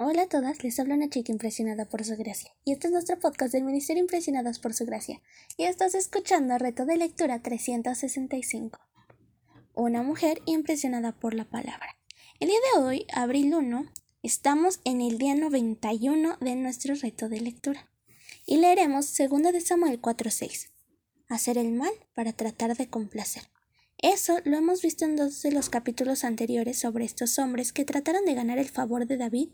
Hola a todas, les habla una chica impresionada por su gracia. Y este es nuestro podcast del Ministerio Impresionadas por su gracia. Y estás escuchando Reto de Lectura 365. Una mujer impresionada por la palabra. El día de hoy, abril 1, estamos en el día 91 de nuestro reto de lectura. Y leeremos 2 de Samuel 4:6. Hacer el mal para tratar de complacer. Eso lo hemos visto en dos de los capítulos anteriores sobre estos hombres que trataron de ganar el favor de David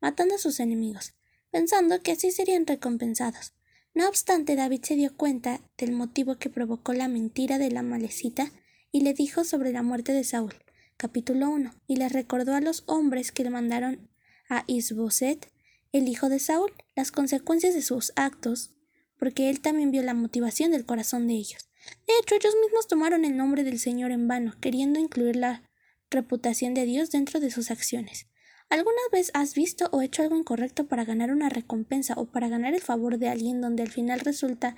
matando a sus enemigos, pensando que así serían recompensados. No obstante, David se dio cuenta del motivo que provocó la mentira de la malecita y le dijo sobre la muerte de Saúl, capítulo 1, y le recordó a los hombres que le mandaron a Isboset, el hijo de Saúl, las consecuencias de sus actos, porque él también vio la motivación del corazón de ellos. De hecho, ellos mismos tomaron el nombre del Señor en vano, queriendo incluir la reputación de Dios dentro de sus acciones. ¿Alguna vez has visto o hecho algo incorrecto para ganar una recompensa o para ganar el favor de alguien donde al final resulta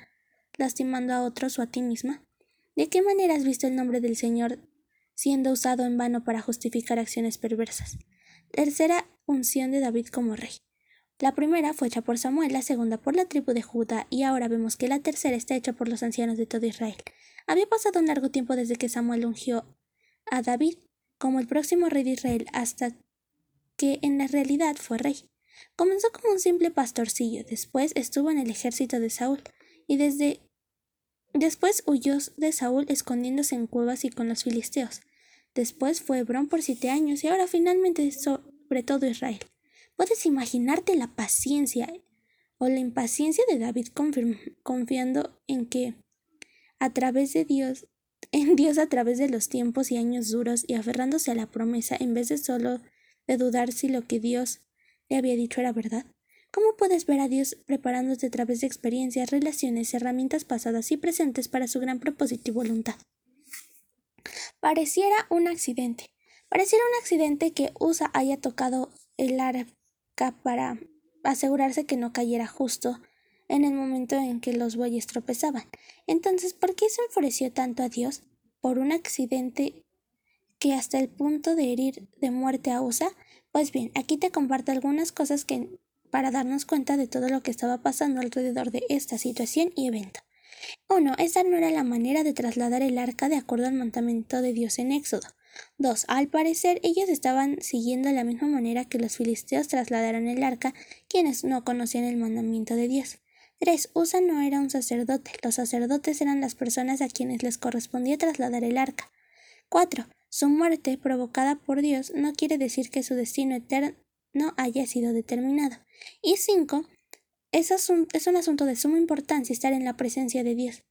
lastimando a otros o a ti misma? ¿De qué manera has visto el nombre del Señor siendo usado en vano para justificar acciones perversas? Tercera unción de David como rey. La primera fue hecha por Samuel, la segunda por la tribu de Judá, y ahora vemos que la tercera está hecha por los ancianos de todo Israel. Había pasado un largo tiempo desde que Samuel ungió a David como el próximo rey de Israel hasta que en la realidad fue rey. Comenzó como un simple pastorcillo, después estuvo en el ejército de Saúl, y desde después huyó de Saúl escondiéndose en cuevas y con los filisteos. Después fue Hebrón por siete años y ahora finalmente sobre todo Israel. Puedes imaginarte la paciencia o la impaciencia de David confiando en que a través de Dios, en Dios a través de los tiempos y años duros y aferrándose a la promesa en vez de solo de dudar si lo que Dios le había dicho era verdad? ¿Cómo puedes ver a Dios preparándose a través de experiencias, relaciones, herramientas pasadas y presentes para su gran propósito y voluntad? Pareciera un accidente. Pareciera un accidente que Usa haya tocado el arca para asegurarse que no cayera justo en el momento en que los bueyes tropezaban. Entonces, ¿por qué se enfureció tanto a Dios? ¿Por un accidente que hasta el punto de herir de muerte a Usa? Pues bien, aquí te comparto algunas cosas que para darnos cuenta de todo lo que estaba pasando alrededor de esta situación y evento. 1. Esta no era la manera de trasladar el arca de acuerdo al mandamiento de Dios en Éxodo. 2. Al parecer, ellos estaban siguiendo la misma manera que los filisteos trasladaron el arca, quienes no conocían el mandamiento de Dios. 3. Usa no era un sacerdote. Los sacerdotes eran las personas a quienes les correspondía trasladar el arca. 4. Su muerte, provocada por Dios, no quiere decir que su destino eterno haya sido determinado. Y cinco, es, es un asunto de suma importancia estar en la presencia de Dios.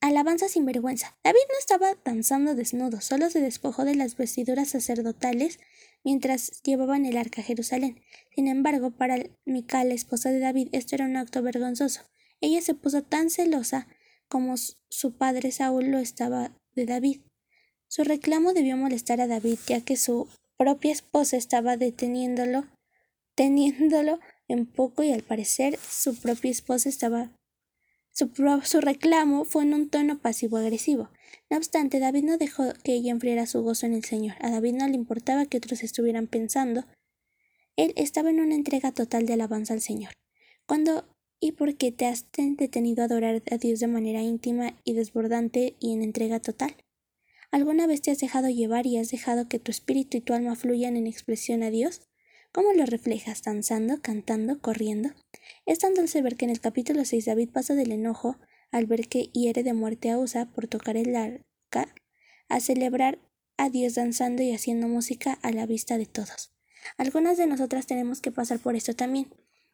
Alabanza sin vergüenza. David no estaba danzando desnudo, solo se despojó de las vestiduras sacerdotales mientras llevaban el arca a Jerusalén. Sin embargo, para Mical, esposa de David, esto era un acto vergonzoso. Ella se puso tan celosa como su padre Saúl lo estaba de David. Su reclamo debió molestar a David, ya que su propia esposa estaba deteniéndolo, teniéndolo en poco y al parecer su propia esposa estaba su, su, reclamo fue en un tono pasivo-agresivo. No obstante, David no dejó que ella enfriara su gozo en el Señor. A David no le importaba que otros estuvieran pensando. Él estaba en una entrega total de alabanza al Señor. Cuando y por qué te has detenido a adorar a Dios de manera íntima y desbordante y en entrega total. ¿Alguna vez te has dejado llevar y has dejado que tu espíritu y tu alma fluyan en expresión a Dios? ¿Cómo lo reflejas? ¿Danzando, cantando, corriendo? Es tan dulce ver que en el capítulo 6 David pasa del enojo al ver que hiere de muerte a Usa por tocar el arca a celebrar a Dios danzando y haciendo música a la vista de todos. Algunas de nosotras tenemos que pasar por esto también,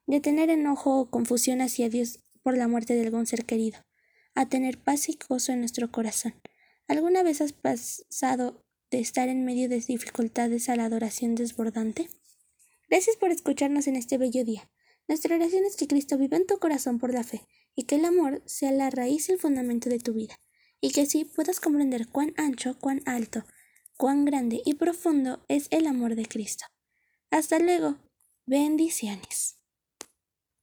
de tener enojo o confusión hacia Dios por la muerte de algún ser querido, a tener paz y gozo en nuestro corazón. ¿Alguna vez has pasado de estar en medio de dificultades a la adoración desbordante? Gracias por escucharnos en este bello día. Nuestra oración es que Cristo viva en tu corazón por la fe y que el amor sea la raíz y el fundamento de tu vida, y que así puedas comprender cuán ancho, cuán alto, cuán grande y profundo es el amor de Cristo. Hasta luego. Bendiciones.